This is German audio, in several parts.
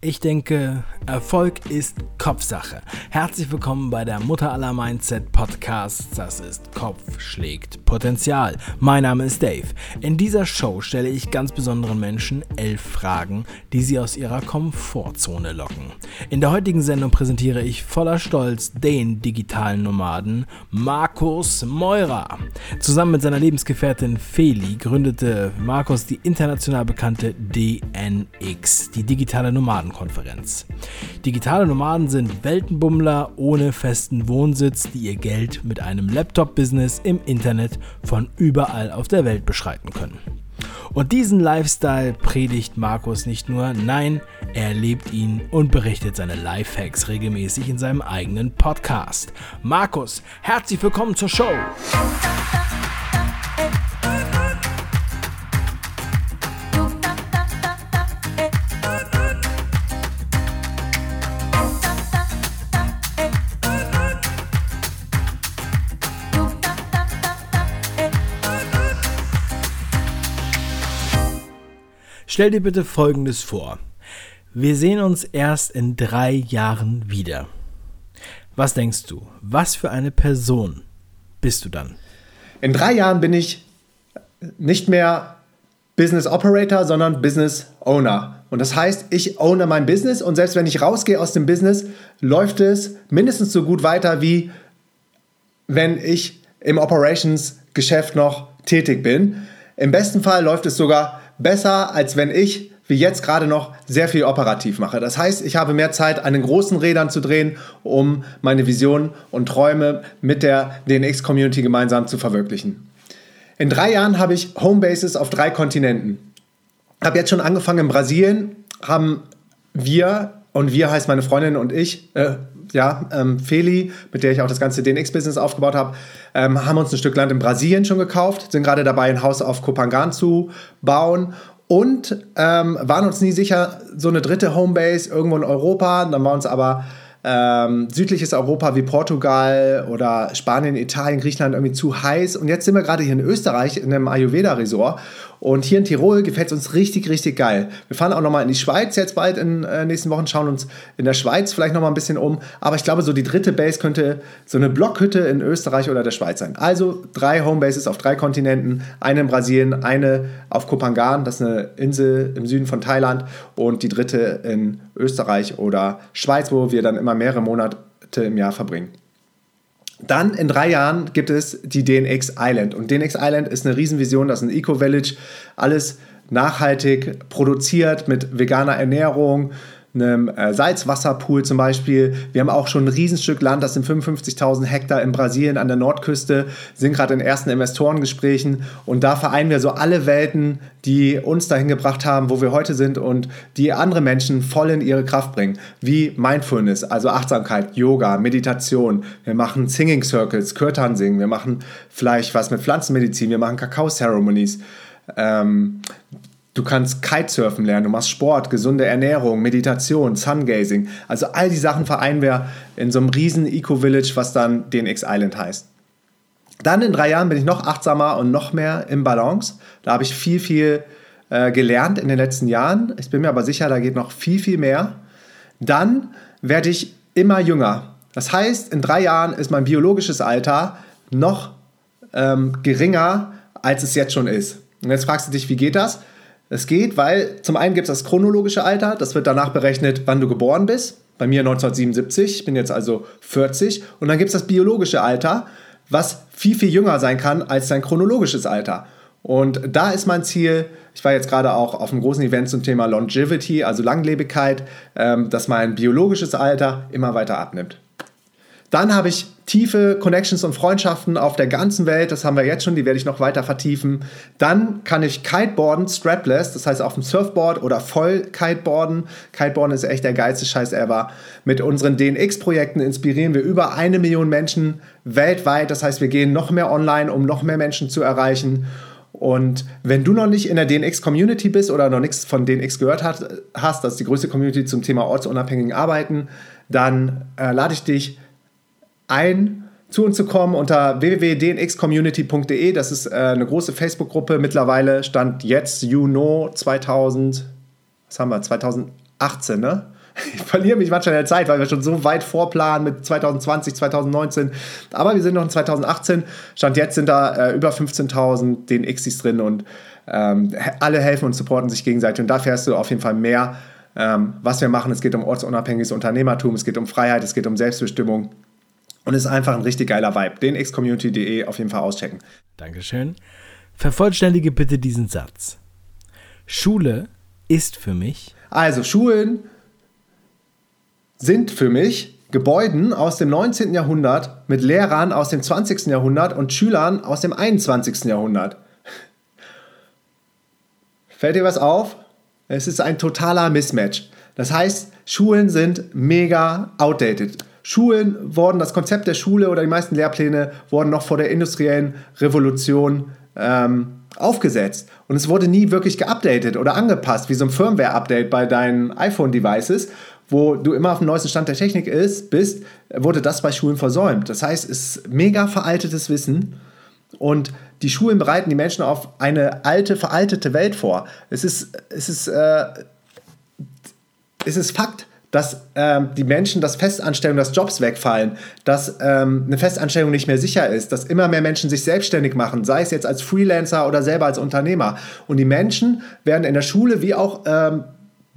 Ich denke, Erfolg ist Kopfsache. Herzlich willkommen bei der Mutter aller Mindset Podcasts. Das ist Kopf schlägt Potenzial. Mein Name ist Dave. In dieser Show stelle ich ganz besonderen Menschen elf Fragen, die sie aus ihrer Komfortzone locken. In der heutigen Sendung präsentiere ich voller Stolz den digitalen Nomaden Markus Meurer. Zusammen mit seiner Lebensgefährtin Feli gründete Markus die international bekannte DNX, die digitale Nomaden. Nomadenkonferenz. Digitale Nomaden sind Weltenbummler ohne festen Wohnsitz, die ihr Geld mit einem Laptop-Business im Internet von überall auf der Welt beschreiten können. Und diesen Lifestyle predigt Markus nicht nur, nein, er lebt ihn und berichtet seine Lifehacks regelmäßig in seinem eigenen Podcast. Markus, herzlich willkommen zur Show. Stell dir bitte Folgendes vor. Wir sehen uns erst in drei Jahren wieder. Was denkst du? Was für eine Person bist du dann? In drei Jahren bin ich nicht mehr Business Operator, sondern Business Owner. Und das heißt, ich owne mein Business und selbst wenn ich rausgehe aus dem Business, läuft es mindestens so gut weiter, wie wenn ich im Operations-Geschäft noch tätig bin. Im besten Fall läuft es sogar besser, als wenn ich wie jetzt gerade noch sehr viel operativ mache. Das heißt, ich habe mehr Zeit, an den großen Rädern zu drehen, um meine Visionen und Träume mit der DNX-Community gemeinsam zu verwirklichen. In drei Jahren habe ich Homebases auf drei Kontinenten. Ich habe jetzt schon angefangen in Brasilien, haben wir, und wir heißt meine Freundin und ich, äh, ja, ähm, Feli, mit der ich auch das ganze DNX-Business aufgebaut habe, ähm, haben uns ein Stück Land in Brasilien schon gekauft, sind gerade dabei, ein Haus auf Kopangan zu bauen und ähm, waren uns nie sicher, so eine dritte Homebase irgendwo in Europa. Dann war uns aber ähm, südliches Europa wie Portugal oder Spanien, Italien, Griechenland irgendwie zu heiß. Und jetzt sind wir gerade hier in Österreich in einem Ayurveda-Resort. Und hier in Tirol gefällt es uns richtig, richtig geil. Wir fahren auch nochmal in die Schweiz jetzt bald in den äh, nächsten Wochen, schauen uns in der Schweiz vielleicht nochmal ein bisschen um. Aber ich glaube, so die dritte Base könnte so eine Blockhütte in Österreich oder der Schweiz sein. Also drei Homebases auf drei Kontinenten. Eine in Brasilien, eine auf Kopangan, das ist eine Insel im Süden von Thailand. Und die dritte in Österreich oder Schweiz, wo wir dann immer mehrere Monate im Jahr verbringen. Dann in drei Jahren gibt es die DNX Island. Und DNX Island ist eine Riesenvision, das ist ein Eco-Village, alles nachhaltig produziert mit veganer Ernährung, einem äh, Salzwasserpool zum Beispiel. Wir haben auch schon ein Riesenstück Land, das sind 55.000 Hektar in Brasilien an der Nordküste, sind gerade in ersten Investorengesprächen und da vereinen wir so alle Welten, die uns dahin gebracht haben, wo wir heute sind und die andere Menschen voll in ihre Kraft bringen, wie Mindfulness, also Achtsamkeit, Yoga, Meditation. Wir machen Singing Circles, Kirtan singen, wir machen vielleicht was mit Pflanzenmedizin, wir machen Kakao-Ceremonies. Ähm, Du kannst Kitesurfen lernen, du machst Sport, gesunde Ernährung, Meditation, Sungazing. Also all die Sachen vereinen wir in so einem riesen Eco-Village, was dann DNX Island heißt. Dann in drei Jahren bin ich noch achtsamer und noch mehr im Balance. Da habe ich viel, viel äh, gelernt in den letzten Jahren. Ich bin mir aber sicher, da geht noch viel, viel mehr. Dann werde ich immer jünger. Das heißt, in drei Jahren ist mein biologisches Alter noch ähm, geringer, als es jetzt schon ist. Und jetzt fragst du dich, wie geht das? Es geht, weil zum einen gibt es das chronologische Alter, das wird danach berechnet, wann du geboren bist. Bei mir 1977, ich bin jetzt also 40. Und dann gibt es das biologische Alter, was viel, viel jünger sein kann als dein chronologisches Alter. Und da ist mein Ziel, ich war jetzt gerade auch auf einem großen Event zum Thema Longevity, also Langlebigkeit, ähm, dass mein biologisches Alter immer weiter abnimmt. Dann habe ich tiefe Connections und Freundschaften auf der ganzen Welt. Das haben wir jetzt schon, die werde ich noch weiter vertiefen. Dann kann ich Kiteboarden, strapless, das heißt auf dem Surfboard oder voll Kiteboarden. Kiteboarden ist echt der geilste Scheiß ever. Mit unseren DNX-Projekten inspirieren wir über eine Million Menschen weltweit. Das heißt, wir gehen noch mehr online, um noch mehr Menschen zu erreichen. Und wenn du noch nicht in der DNX-Community bist oder noch nichts von DNX gehört hast, das ist die größte Community zum Thema ortsunabhängigen Arbeiten, dann äh, lade ich dich ein, zu uns zu kommen unter www.dnxcommunity.de. Das ist äh, eine große Facebook-Gruppe. Mittlerweile stand jetzt, you know, 2000, was haben wir, 2000 2018, ne? Ich verliere mich manchmal in der Zeit, weil wir schon so weit vorplanen mit 2020, 2019. Aber wir sind noch in 2018. Stand jetzt sind da äh, über 15.000 DNXs drin und ähm, alle helfen und supporten sich gegenseitig. Und da fährst du auf jeden Fall mehr, ähm, was wir machen. Es geht um ortsunabhängiges Unternehmertum, es geht um Freiheit, es geht um Selbstbestimmung. Und es ist einfach ein richtig geiler Vibe. Den xcommunity.de auf jeden Fall auschecken. Dankeschön. Vervollständige bitte diesen Satz. Schule ist für mich. Also, Schulen sind für mich Gebäuden aus dem 19. Jahrhundert mit Lehrern aus dem 20. Jahrhundert und Schülern aus dem 21. Jahrhundert. Fällt dir was auf? Es ist ein totaler Mismatch. Das heißt, Schulen sind mega outdated. Schulen wurden, das Konzept der Schule oder die meisten Lehrpläne wurden noch vor der industriellen Revolution ähm, aufgesetzt. Und es wurde nie wirklich geupdatet oder angepasst, wie so ein Firmware-Update bei deinen iPhone-Devices, wo du immer auf dem neuesten Stand der Technik ist, bist, wurde das bei Schulen versäumt. Das heißt, es ist mega veraltetes Wissen und die Schulen bereiten die Menschen auf eine alte, veraltete Welt vor. Es ist, es ist, äh, es ist Fakt, dass ähm, die Menschen, dass Festanstellungen, dass Jobs wegfallen, dass ähm, eine Festanstellung nicht mehr sicher ist, dass immer mehr Menschen sich selbstständig machen, sei es jetzt als Freelancer oder selber als Unternehmer. Und die Menschen werden in der Schule wie auch ähm,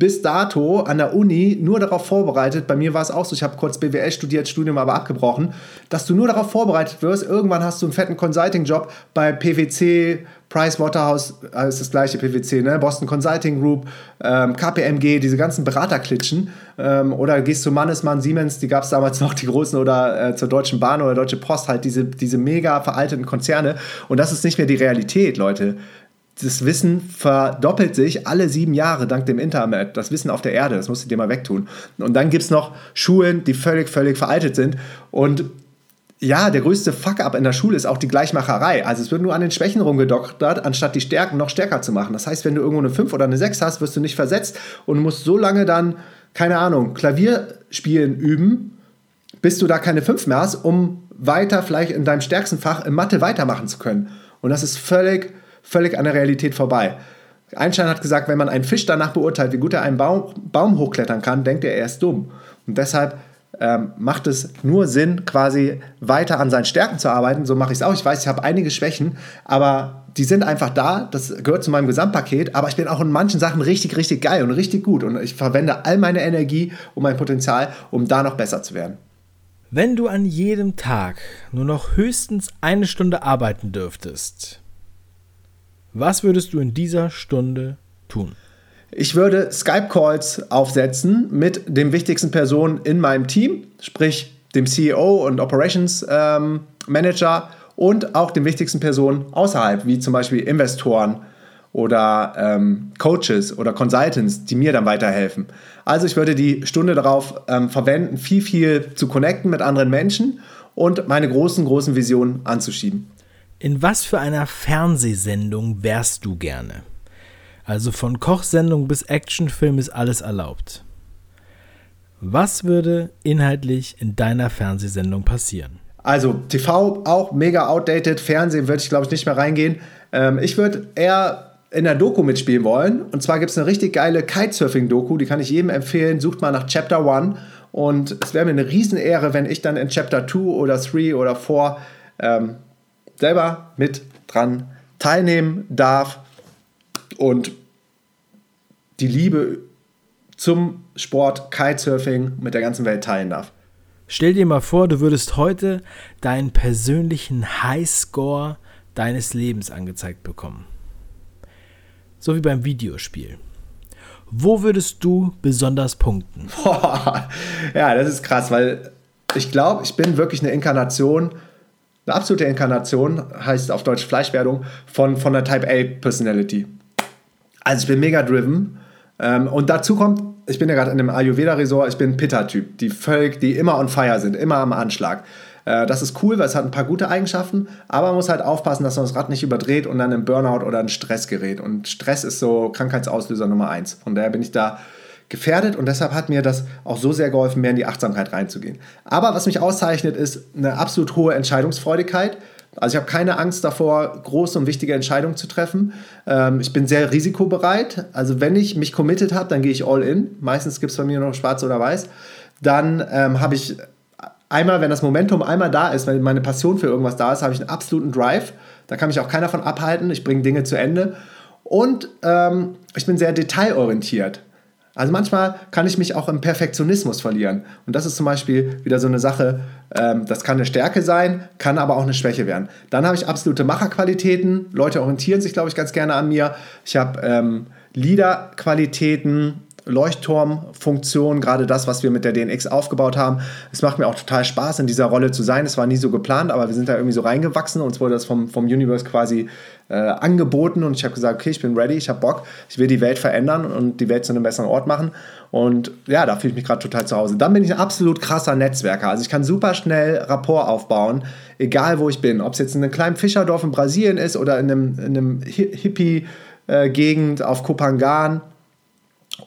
bis dato an der Uni nur darauf vorbereitet, bei mir war es auch so, ich habe kurz BWL studiert, Studium aber abgebrochen, dass du nur darauf vorbereitet wirst, irgendwann hast du einen fetten Consulting-Job bei PwC, Pricewaterhouse, äh, ist das gleiche PwC, ne? Boston Consulting Group, ähm, KPMG, diese ganzen Beraterklitschen. Ähm, oder gehst zu Mannesmann, Siemens, die gab es damals noch, die großen, oder äh, zur Deutschen Bahn oder Deutsche Post, halt diese, diese mega veralteten Konzerne. Und das ist nicht mehr die Realität, Leute das Wissen verdoppelt sich alle sieben Jahre dank dem Internet. Das Wissen auf der Erde, das musst du dir mal wegtun. Und dann gibt es noch Schulen, die völlig, völlig veraltet sind. Und ja, der größte Fuck-up in der Schule ist auch die Gleichmacherei. Also es wird nur an den Schwächen rumgedoktert, anstatt die Stärken noch stärker zu machen. Das heißt, wenn du irgendwo eine 5 oder eine 6 hast, wirst du nicht versetzt und musst so lange dann, keine Ahnung, Klavierspielen üben, bis du da keine 5 mehr hast, um weiter vielleicht in deinem stärksten Fach in Mathe weitermachen zu können. Und das ist völlig völlig an der Realität vorbei. Einstein hat gesagt, wenn man einen Fisch danach beurteilt, wie gut er einen Baum, Baum hochklettern kann, denkt er, er ist dumm. Und deshalb ähm, macht es nur Sinn, quasi weiter an seinen Stärken zu arbeiten. So mache ich es auch. Ich weiß, ich habe einige Schwächen, aber die sind einfach da. Das gehört zu meinem Gesamtpaket. Aber ich bin auch in manchen Sachen richtig, richtig geil und richtig gut. Und ich verwende all meine Energie und mein Potenzial, um da noch besser zu werden. Wenn du an jedem Tag nur noch höchstens eine Stunde arbeiten dürftest, was würdest du in dieser Stunde tun? Ich würde Skype-Calls aufsetzen mit den wichtigsten Personen in meinem Team, sprich dem CEO und Operations ähm, Manager und auch den wichtigsten Personen außerhalb, wie zum Beispiel Investoren oder ähm, Coaches oder Consultants, die mir dann weiterhelfen. Also ich würde die Stunde darauf ähm, verwenden, viel, viel zu connecten mit anderen Menschen und meine großen, großen Visionen anzuschieben. In was für einer Fernsehsendung wärst du gerne? Also von Kochsendung bis Actionfilm ist alles erlaubt. Was würde inhaltlich in deiner Fernsehsendung passieren? Also TV auch mega outdated, Fernsehen würde ich glaube ich nicht mehr reingehen. Ähm, ich würde eher in der Doku mitspielen wollen. Und zwar gibt es eine richtig geile Kitesurfing-Doku, die kann ich jedem empfehlen. Sucht mal nach Chapter 1. Und es wäre mir eine Riesenehre, wenn ich dann in Chapter 2 oder 3 oder 4 ähm, selber mit dran teilnehmen darf und die Liebe zum Sport Kitesurfing mit der ganzen Welt teilen darf. Stell dir mal vor, du würdest heute deinen persönlichen Highscore deines Lebens angezeigt bekommen. So wie beim Videospiel. Wo würdest du besonders punkten? Boah, ja, das ist krass, weil ich glaube, ich bin wirklich eine Inkarnation eine absolute Inkarnation, heißt auf Deutsch Fleischwerdung, von, von der Type A Personality. Also ich bin mega driven. Ähm, und dazu kommt, ich bin ja gerade in einem Ayurveda-Resort, ich bin Pitta-Typ, die völlig, die immer on fire sind, immer am Anschlag. Äh, das ist cool, weil es hat ein paar gute Eigenschaften, aber man muss halt aufpassen, dass man das Rad nicht überdreht und dann in Burnout oder in Stress gerät. Und Stress ist so Krankheitsauslöser Nummer eins. Von daher bin ich da gefährdet und deshalb hat mir das auch so sehr geholfen, mehr in die Achtsamkeit reinzugehen. Aber was mich auszeichnet, ist eine absolut hohe Entscheidungsfreudigkeit, Also ich habe keine Angst davor, große und wichtige Entscheidungen zu treffen. Ähm, ich bin sehr risikobereit. Also wenn ich mich committed habe, dann gehe ich all in. Meistens gibt es bei mir noch schwarz oder weiß. Dann ähm, habe ich einmal, wenn das Momentum einmal da ist, wenn meine Passion für irgendwas da ist, habe ich einen absoluten Drive. Da kann mich auch keiner von abhalten. Ich bringe Dinge zu Ende. Und ähm, ich bin sehr detailorientiert. Also manchmal kann ich mich auch im Perfektionismus verlieren. Und das ist zum Beispiel wieder so eine Sache, ähm, das kann eine Stärke sein, kann aber auch eine Schwäche werden. Dann habe ich absolute Macherqualitäten. Leute orientieren sich, glaube ich, ganz gerne an mir. Ich habe ähm, Leaderqualitäten, Leuchtturmfunktion, gerade das, was wir mit der DNX aufgebaut haben. Es macht mir auch total Spaß, in dieser Rolle zu sein. Es war nie so geplant, aber wir sind da irgendwie so reingewachsen. Uns wurde das vom, vom Universe quasi äh, angeboten und ich habe gesagt, okay, ich bin ready, ich habe Bock, ich will die Welt verändern und die Welt zu einem besseren Ort machen. Und ja, da fühle ich mich gerade total zu Hause. Dann bin ich ein absolut krasser Netzwerker. Also ich kann super schnell Rapport aufbauen, egal wo ich bin. Ob es jetzt in einem kleinen Fischerdorf in Brasilien ist oder in einem, in einem Hippie-Gegend auf Kopangan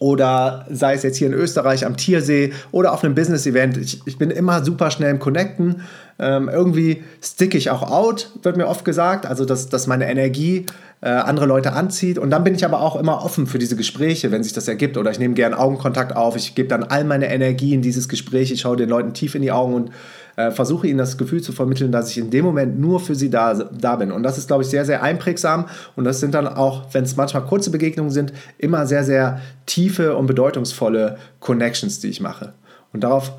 oder sei es jetzt hier in Österreich am Tiersee oder auf einem Business-Event. Ich, ich, bin immer super schnell im Connecten. Ähm, irgendwie stick ich auch out, wird mir oft gesagt. Also, dass, dass meine Energie äh, andere Leute anzieht. Und dann bin ich aber auch immer offen für diese Gespräche, wenn sich das ergibt. Oder ich nehme gern Augenkontakt auf. Ich gebe dann all meine Energie in dieses Gespräch. Ich schaue den Leuten tief in die Augen und äh, versuche ihnen das Gefühl zu vermitteln, dass ich in dem Moment nur für sie da, da bin. Und das ist, glaube ich, sehr, sehr einprägsam. Und das sind dann auch, wenn es manchmal kurze Begegnungen sind, immer sehr, sehr tiefe und bedeutungsvolle Connections, die ich mache. Und darauf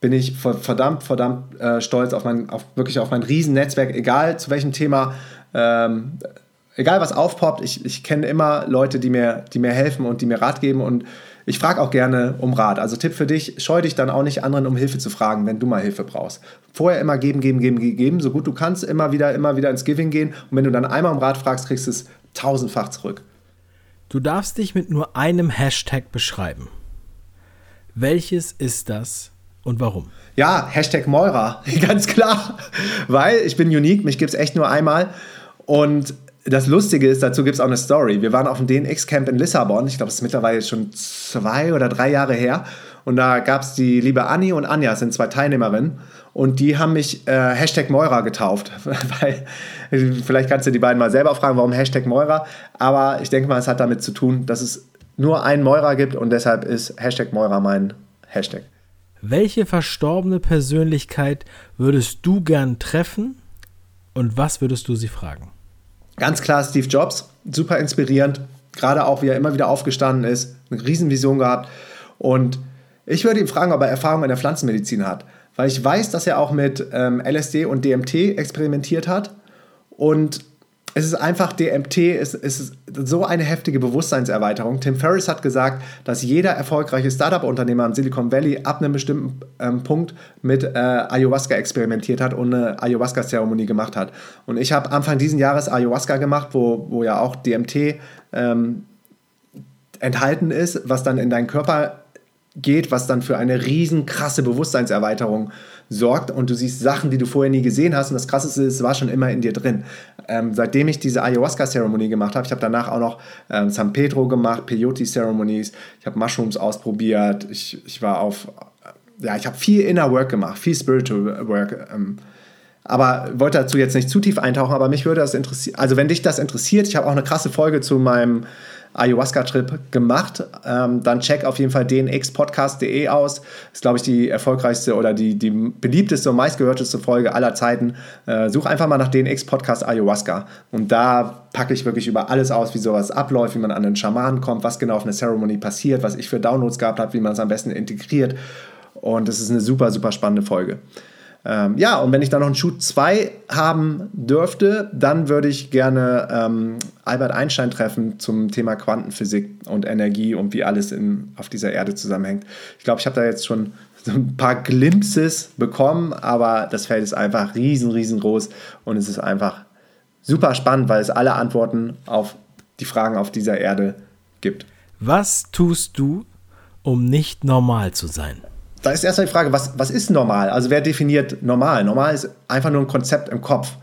bin ich verdammt, verdammt äh, stolz auf mein, auf, wirklich auf mein Riesennetzwerk, egal zu welchem Thema. Ähm, egal was aufpoppt, ich, ich kenne immer Leute, die mir, die mir helfen und die mir Rat geben und ich frage auch gerne um Rat. Also Tipp für dich, scheu dich dann auch nicht anderen um Hilfe zu fragen, wenn du mal Hilfe brauchst. Vorher immer geben, geben, geben, geben, so gut du kannst, immer wieder, immer wieder ins Giving gehen. Und wenn du dann einmal um Rat fragst, kriegst du es tausendfach zurück. Du darfst dich mit nur einem Hashtag beschreiben. Welches ist das und warum? Ja, Hashtag Moira, ganz klar. Weil ich bin unique, mich gibt es echt nur einmal. Und das Lustige ist, dazu gibt es auch eine Story. Wir waren auf dem DNX-Camp in Lissabon. Ich glaube, es ist mittlerweile schon zwei oder drei Jahre her. Und da gab es die liebe Anni und Anja, sind zwei Teilnehmerinnen. Und die haben mich äh, Hashtag Moira getauft. Weil, vielleicht kannst du die beiden mal selber fragen, warum Hashtag Moira. Aber ich denke mal, es hat damit zu tun, dass es nur einen Moira gibt und deshalb ist Hashtag Moira mein Hashtag. Welche verstorbene Persönlichkeit würdest du gern treffen und was würdest du sie fragen? Ganz klar Steve Jobs, super inspirierend, gerade auch wie er immer wieder aufgestanden ist, eine Riesenvision gehabt. Und ich würde ihn fragen, ob er Erfahrung in der Pflanzenmedizin hat, weil ich weiß, dass er auch mit ähm, LSD und DMT experimentiert hat. Und es ist einfach, DMT ist, ist so eine heftige Bewusstseinserweiterung. Tim Ferriss hat gesagt, dass jeder erfolgreiche Startup-Unternehmer im Silicon Valley ab einem bestimmten ähm, Punkt mit äh, Ayahuasca experimentiert hat und eine Ayahuasca-Zeremonie gemacht hat. Und ich habe Anfang diesen Jahres Ayahuasca gemacht, wo, wo ja auch DMT ähm, enthalten ist, was dann in deinen Körper geht, was dann für eine riesen krasse Bewusstseinserweiterung sorgt und du siehst Sachen, die du vorher nie gesehen hast und das Krasseste ist, es war schon immer in dir drin. Ähm, seitdem ich diese Ayahuasca-Zeremonie gemacht habe, ich habe danach auch noch ähm, San Pedro gemacht, Peyote-Ceremonies, ich habe Mushrooms ausprobiert, ich, ich war auf, ja, ich habe viel Inner Work gemacht, viel Spiritual Work. Ähm, aber wollte dazu jetzt nicht zu tief eintauchen, aber mich würde das interessieren. Also, wenn dich das interessiert, ich habe auch eine krasse Folge zu meinem Ayahuasca-Trip gemacht. Ähm, dann check auf jeden Fall dnxpodcast.de aus. Ist, glaube ich, die erfolgreichste oder die, die beliebteste und meistgehörteste Folge aller Zeiten. Äh, such einfach mal nach DNX Podcast Ayahuasca. Und da packe ich wirklich über alles aus, wie sowas abläuft, wie man an einen Schamanen kommt, was genau auf einer Ceremony passiert, was ich für Downloads gehabt habe, wie man es am besten integriert. Und es ist eine super, super spannende Folge. Ähm, ja, und wenn ich da noch einen Shoot 2 haben dürfte, dann würde ich gerne ähm, Albert Einstein treffen zum Thema Quantenphysik und Energie und wie alles in, auf dieser Erde zusammenhängt. Ich glaube, ich habe da jetzt schon so ein paar Glimpses bekommen, aber das Feld ist einfach riesen, riesengroß und es ist einfach super spannend, weil es alle Antworten auf die Fragen auf dieser Erde gibt. Was tust du, um nicht normal zu sein? Da ist erstmal die Frage, was, was ist normal? Also wer definiert normal? Normal ist einfach nur ein Konzept im Kopf.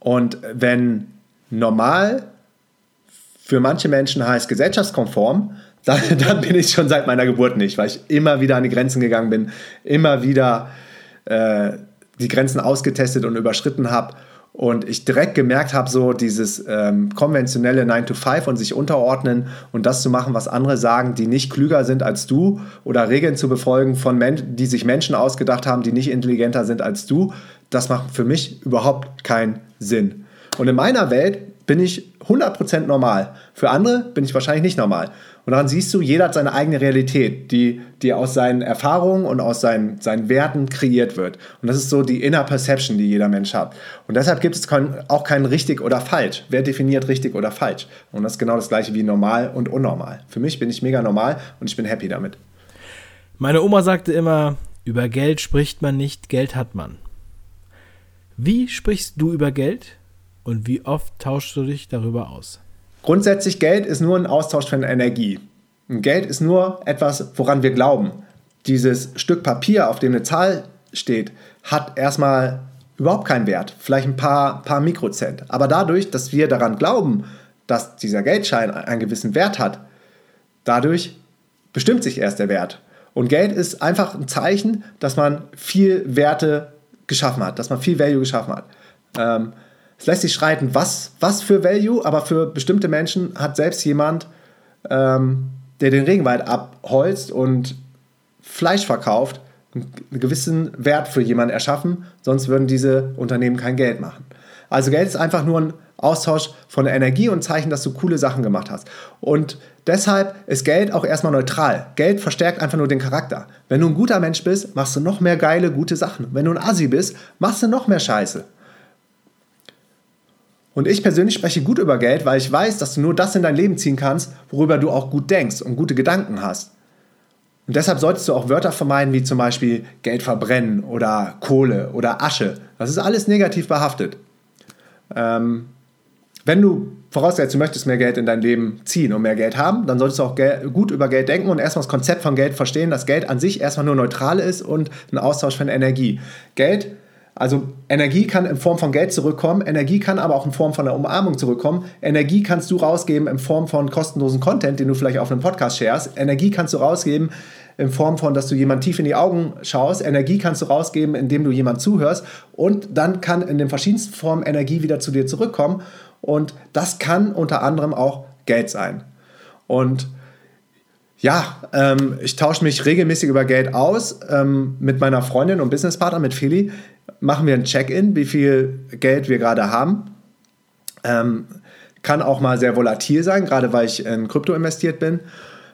Und wenn normal für manche Menschen heißt gesellschaftskonform, dann, dann bin ich schon seit meiner Geburt nicht, weil ich immer wieder an die Grenzen gegangen bin, immer wieder äh, die Grenzen ausgetestet und überschritten habe. Und ich direkt gemerkt habe, so dieses ähm, konventionelle 9 to 5 und sich unterordnen und das zu machen, was andere sagen, die nicht klüger sind als du oder Regeln zu befolgen von Menschen, die sich Menschen ausgedacht haben, die nicht intelligenter sind als du, das macht für mich überhaupt keinen Sinn. Und in meiner Welt bin ich 100% normal. Für andere bin ich wahrscheinlich nicht normal. Und daran siehst du, jeder hat seine eigene Realität, die, die aus seinen Erfahrungen und aus seinen, seinen Werten kreiert wird. Und das ist so die Inner Perception, die jeder Mensch hat. Und deshalb gibt es auch kein richtig oder falsch. Wer definiert richtig oder falsch? Und das ist genau das gleiche wie normal und unnormal. Für mich bin ich mega normal und ich bin happy damit. Meine Oma sagte immer, über Geld spricht man nicht, Geld hat man. Wie sprichst du über Geld und wie oft tauschst du dich darüber aus? Grundsätzlich Geld ist nur ein Austausch von Energie. Geld ist nur etwas, woran wir glauben. Dieses Stück Papier, auf dem eine Zahl steht, hat erstmal überhaupt keinen Wert, vielleicht ein paar, paar Mikrocent. Aber dadurch, dass wir daran glauben, dass dieser Geldschein einen gewissen Wert hat, dadurch bestimmt sich erst der Wert. Und Geld ist einfach ein Zeichen, dass man viel Werte geschaffen hat, dass man viel Value geschaffen hat. Ähm, es lässt sich streiten, was, was für Value, aber für bestimmte Menschen hat selbst jemand, ähm, der den Regenwald abholzt und Fleisch verkauft, einen gewissen Wert für jemanden erschaffen, sonst würden diese Unternehmen kein Geld machen. Also Geld ist einfach nur ein Austausch von Energie und Zeichen, dass du coole Sachen gemacht hast. Und deshalb ist Geld auch erstmal neutral. Geld verstärkt einfach nur den Charakter. Wenn du ein guter Mensch bist, machst du noch mehr geile, gute Sachen. Wenn du ein Assi bist, machst du noch mehr Scheiße. Und ich persönlich spreche gut über Geld, weil ich weiß, dass du nur das in dein Leben ziehen kannst, worüber du auch gut denkst und gute Gedanken hast. Und deshalb solltest du auch Wörter vermeiden, wie zum Beispiel Geld verbrennen oder Kohle oder Asche. Das ist alles negativ behaftet. Ähm, wenn du voraussetzt, du möchtest mehr Geld in dein Leben ziehen und mehr Geld haben, dann solltest du auch gut über Geld denken und erstmal das Konzept von Geld verstehen, dass Geld an sich erstmal nur neutral ist und ein Austausch von Energie. Geld also Energie kann in Form von Geld zurückkommen, Energie kann aber auch in Form von einer Umarmung zurückkommen. Energie kannst du rausgeben in Form von kostenlosen Content, den du vielleicht auf einem Podcast sharest. Energie kannst du rausgeben in Form von, dass du jemand tief in die Augen schaust. Energie kannst du rausgeben, indem du jemand zuhörst. Und dann kann in den verschiedensten Formen Energie wieder zu dir zurückkommen. Und das kann unter anderem auch Geld sein. Und ja, ähm, ich tausche mich regelmäßig über Geld aus ähm, mit meiner Freundin und Businesspartner, mit Feli machen wir ein Check-in, wie viel Geld wir gerade haben. Ähm, kann auch mal sehr volatil sein, gerade weil ich in Krypto investiert bin,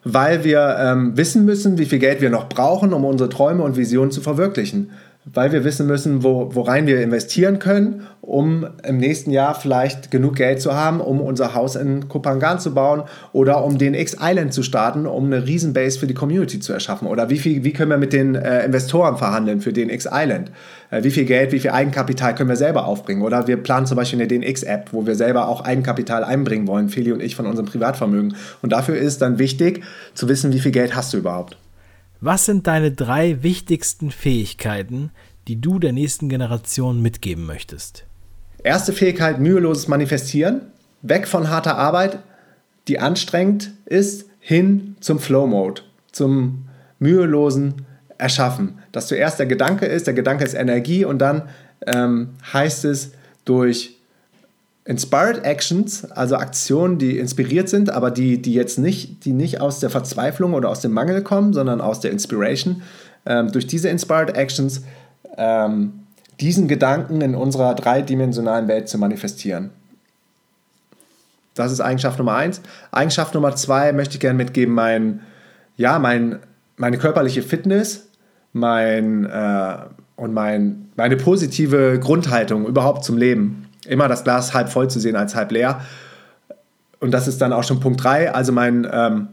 weil wir ähm, wissen müssen, wie viel Geld wir noch brauchen, um unsere Träume und Visionen zu verwirklichen weil wir wissen müssen, wo, worein wir investieren können, um im nächsten Jahr vielleicht genug Geld zu haben, um unser Haus in Kopangan zu bauen oder um den X-Island zu starten, um eine Riesenbase für die Community zu erschaffen. Oder wie, viel, wie können wir mit den äh, Investoren verhandeln für den X-Island? Äh, wie viel Geld, wie viel Eigenkapital können wir selber aufbringen? Oder wir planen zum Beispiel eine DNX-App, wo wir selber auch Eigenkapital einbringen wollen, Feli und ich von unserem Privatvermögen. Und dafür ist dann wichtig zu wissen, wie viel Geld hast du überhaupt. Was sind deine drei wichtigsten Fähigkeiten, die du der nächsten Generation mitgeben möchtest? Erste Fähigkeit, müheloses Manifestieren. Weg von harter Arbeit, die anstrengend ist, hin zum Flow-Mode, zum mühelosen Erschaffen. Dass zuerst der Gedanke ist, der Gedanke ist Energie und dann ähm, heißt es durch Inspired Actions, also Aktionen, die inspiriert sind, aber die, die jetzt nicht, die nicht aus der Verzweiflung oder aus dem Mangel kommen, sondern aus der Inspiration. Ähm, durch diese Inspired Actions ähm, diesen Gedanken in unserer dreidimensionalen Welt zu manifestieren. Das ist Eigenschaft Nummer eins. Eigenschaft Nummer zwei möchte ich gerne mitgeben, mein, ja, mein, meine körperliche Fitness mein, äh, und mein, meine positive Grundhaltung überhaupt zum Leben immer das Glas halb voll zu sehen als halb leer. Und das ist dann auch schon Punkt 3, also mein ähm,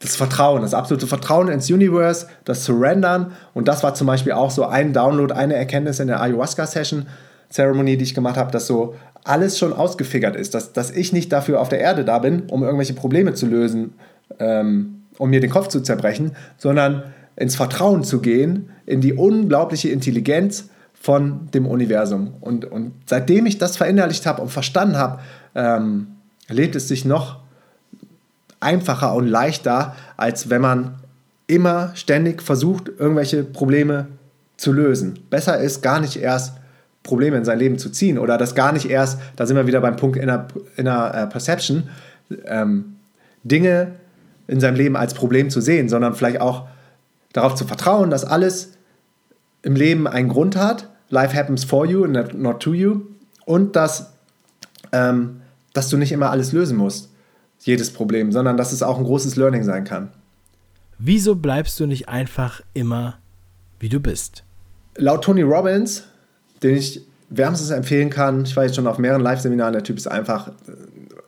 das Vertrauen, das absolute Vertrauen ins Universe, das Surrendern. Und das war zum Beispiel auch so ein Download, eine Erkenntnis in der Ayahuasca-Session, Ceremony, die ich gemacht habe, dass so alles schon ausgefigert ist, dass, dass ich nicht dafür auf der Erde da bin, um irgendwelche Probleme zu lösen, ähm, um mir den Kopf zu zerbrechen, sondern ins Vertrauen zu gehen, in die unglaubliche Intelligenz von dem Universum. Und, und seitdem ich das verinnerlicht habe und verstanden habe, ähm, lebt es sich noch einfacher und leichter, als wenn man immer ständig versucht, irgendwelche Probleme zu lösen. Besser ist gar nicht erst Probleme in sein Leben zu ziehen oder das gar nicht erst, da sind wir wieder beim Punkt Inner, inner uh, Perception, ähm, Dinge in seinem Leben als Problem zu sehen, sondern vielleicht auch darauf zu vertrauen, dass alles im Leben einen Grund hat. Life happens for you, not to you. Und dass, ähm, dass du nicht immer alles lösen musst, jedes Problem, sondern dass es auch ein großes Learning sein kann. Wieso bleibst du nicht einfach immer, wie du bist? Laut Tony Robbins, den ich wärmstens empfehlen kann, ich war jetzt schon auf mehreren Live-Seminaren, der Typ ist einfach,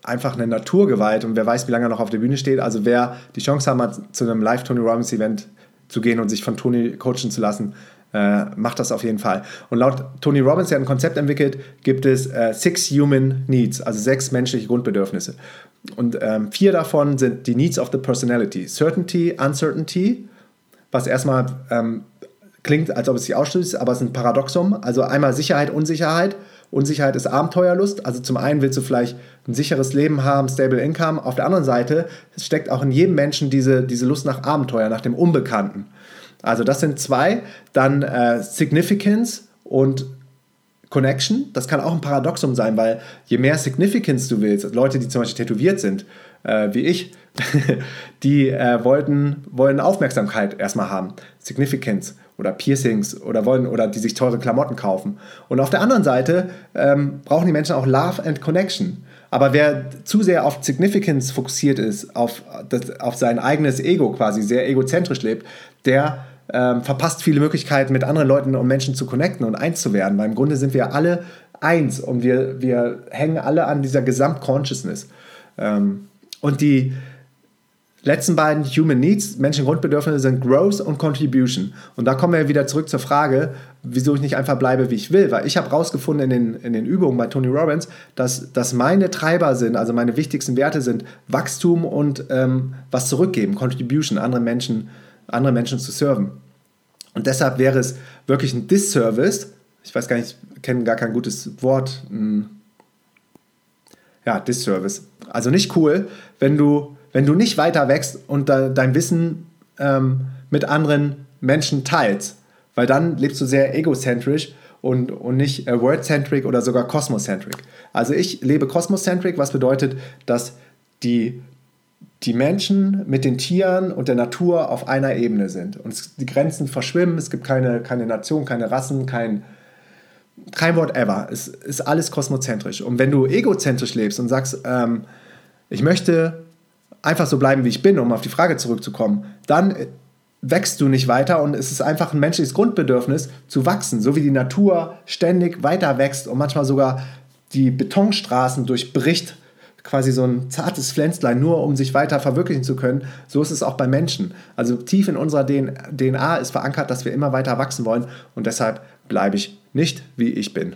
einfach eine Naturgewalt und wer weiß, wie lange er noch auf der Bühne steht. Also wer die Chance haben hat, zu einem Live-Tony Robbins-Event zu gehen und sich von Tony coachen zu lassen, äh, macht das auf jeden Fall. Und laut Tony Robbins, der hat ein Konzept entwickelt, gibt es äh, Six Human Needs, also sechs menschliche Grundbedürfnisse. Und ähm, vier davon sind die Needs of the Personality. Certainty, Uncertainty, was erstmal ähm, klingt, als ob es sich ausschließt, aber es ist ein Paradoxum. Also einmal Sicherheit, Unsicherheit. Unsicherheit ist Abenteuerlust. Also zum einen willst du vielleicht ein sicheres Leben haben, stable Income. Auf der anderen Seite steckt auch in jedem Menschen diese, diese Lust nach Abenteuer, nach dem Unbekannten. Also das sind zwei. Dann äh, Significance und Connection. Das kann auch ein Paradoxum sein, weil je mehr Significance du willst, Leute, die zum Beispiel tätowiert sind, äh, wie ich, die äh, wollten, wollen Aufmerksamkeit erstmal haben. Significance oder Piercings oder wollen oder die sich teure Klamotten kaufen. Und auf der anderen Seite ähm, brauchen die Menschen auch Love and Connection. Aber wer zu sehr auf Significance fokussiert ist, auf, das, auf sein eigenes Ego quasi, sehr egozentrisch lebt, der ähm, verpasst viele Möglichkeiten, mit anderen Leuten und Menschen zu connecten und eins zu werden. Weil im Grunde sind wir alle eins und wir, wir hängen alle an dieser Gesamtconsciousness. Ähm, und die letzten beiden Human Needs, Menschengrundbedürfnisse, sind Growth und Contribution. Und da kommen wir wieder zurück zur Frage, wieso ich nicht einfach bleibe, wie ich will. Weil ich habe herausgefunden in den, in den Übungen bei Tony Robbins, dass, dass meine Treiber sind, also meine wichtigsten Werte sind Wachstum und ähm, was zurückgeben, Contribution, andere Menschen andere Menschen zu serven. Und deshalb wäre es wirklich ein Disservice, ich weiß gar nicht, ich kenne gar kein gutes Wort, ja, Disservice. Also nicht cool, wenn du, wenn du nicht weiter wächst und de, dein Wissen ähm, mit anderen Menschen teilst, weil dann lebst du sehr egozentrisch und, und nicht äh, wordcentric oder sogar cosmocentric. Also ich lebe cosmocentric, was bedeutet, dass die die Menschen mit den Tieren und der Natur auf einer Ebene sind. Und es, die Grenzen verschwimmen, es gibt keine, keine Nation, keine Rassen, kein, kein whatever. Es ist alles kosmozentrisch. Und wenn du egozentrisch lebst und sagst, ähm, ich möchte einfach so bleiben, wie ich bin, um auf die Frage zurückzukommen, dann wächst du nicht weiter und es ist einfach ein menschliches Grundbedürfnis zu wachsen, so wie die Natur ständig weiter wächst und manchmal sogar die Betonstraßen durchbricht quasi so ein zartes Pflänzlein, nur um sich weiter verwirklichen zu können. So ist es auch bei Menschen. Also tief in unserer DNA ist verankert, dass wir immer weiter wachsen wollen und deshalb bleibe ich nicht, wie ich bin.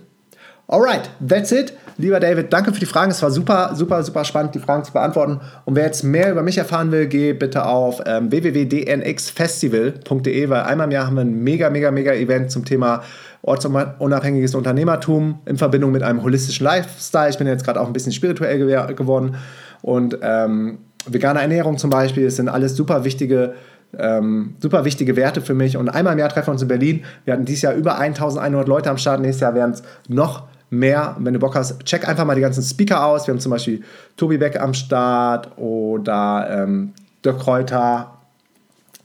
Alright, that's it. Lieber David, danke für die Fragen. Es war super, super, super spannend, die Fragen zu beantworten. Und wer jetzt mehr über mich erfahren will, geh bitte auf ähm, www.dnxfestival.de, weil einmal im Jahr haben wir ein mega, mega, mega Event zum Thema ortsunabhängiges Unternehmertum in Verbindung mit einem holistischen Lifestyle. Ich bin jetzt gerade auch ein bisschen spirituell ge geworden und ähm, vegane Ernährung zum Beispiel, das sind alles super wichtige ähm, super wichtige Werte für mich. Und einmal im Jahr treffen wir uns in Berlin. Wir hatten dieses Jahr über 1100 Leute am Start. Nächstes Jahr werden es noch mehr. Wenn du Bock hast, check einfach mal die ganzen Speaker aus. Wir haben zum Beispiel Tobi Beck am Start oder ähm, Dirk Kräuter,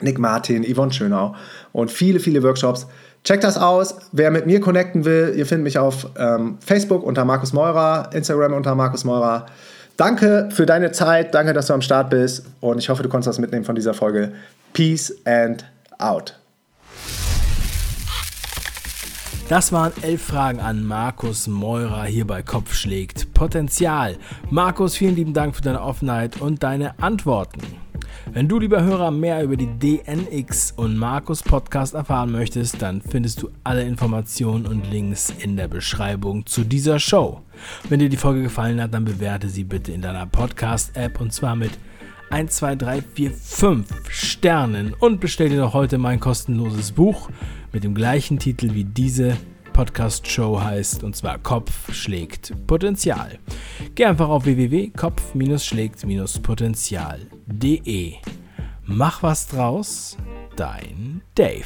Nick Martin, Yvonne Schönau und viele, viele Workshops. Check das aus. Wer mit mir connecten will, ihr findet mich auf ähm, Facebook unter Markus Meurer, Instagram unter Markus Meurer. Danke für deine Zeit, danke, dass du am Start bist und ich hoffe, du konntest was mitnehmen von dieser Folge. Peace and out. Das waren elf Fragen an Markus Meurer hier bei Kopf schlägt Potenzial. Markus, vielen lieben Dank für deine Offenheit und deine Antworten. Wenn du, lieber Hörer, mehr über die DNX und Markus Podcast erfahren möchtest, dann findest du alle Informationen und Links in der Beschreibung zu dieser Show. Wenn dir die Folge gefallen hat, dann bewerte sie bitte in deiner Podcast-App und zwar mit 1, 2, 3, 4, 5 Sternen und bestell dir noch heute mein kostenloses Buch mit dem gleichen Titel wie diese Podcast-Show heißt, und zwar Kopf schlägt Potenzial. Geh einfach auf www.kopf-schlägt-potenzial.de. Mach was draus, dein Dave.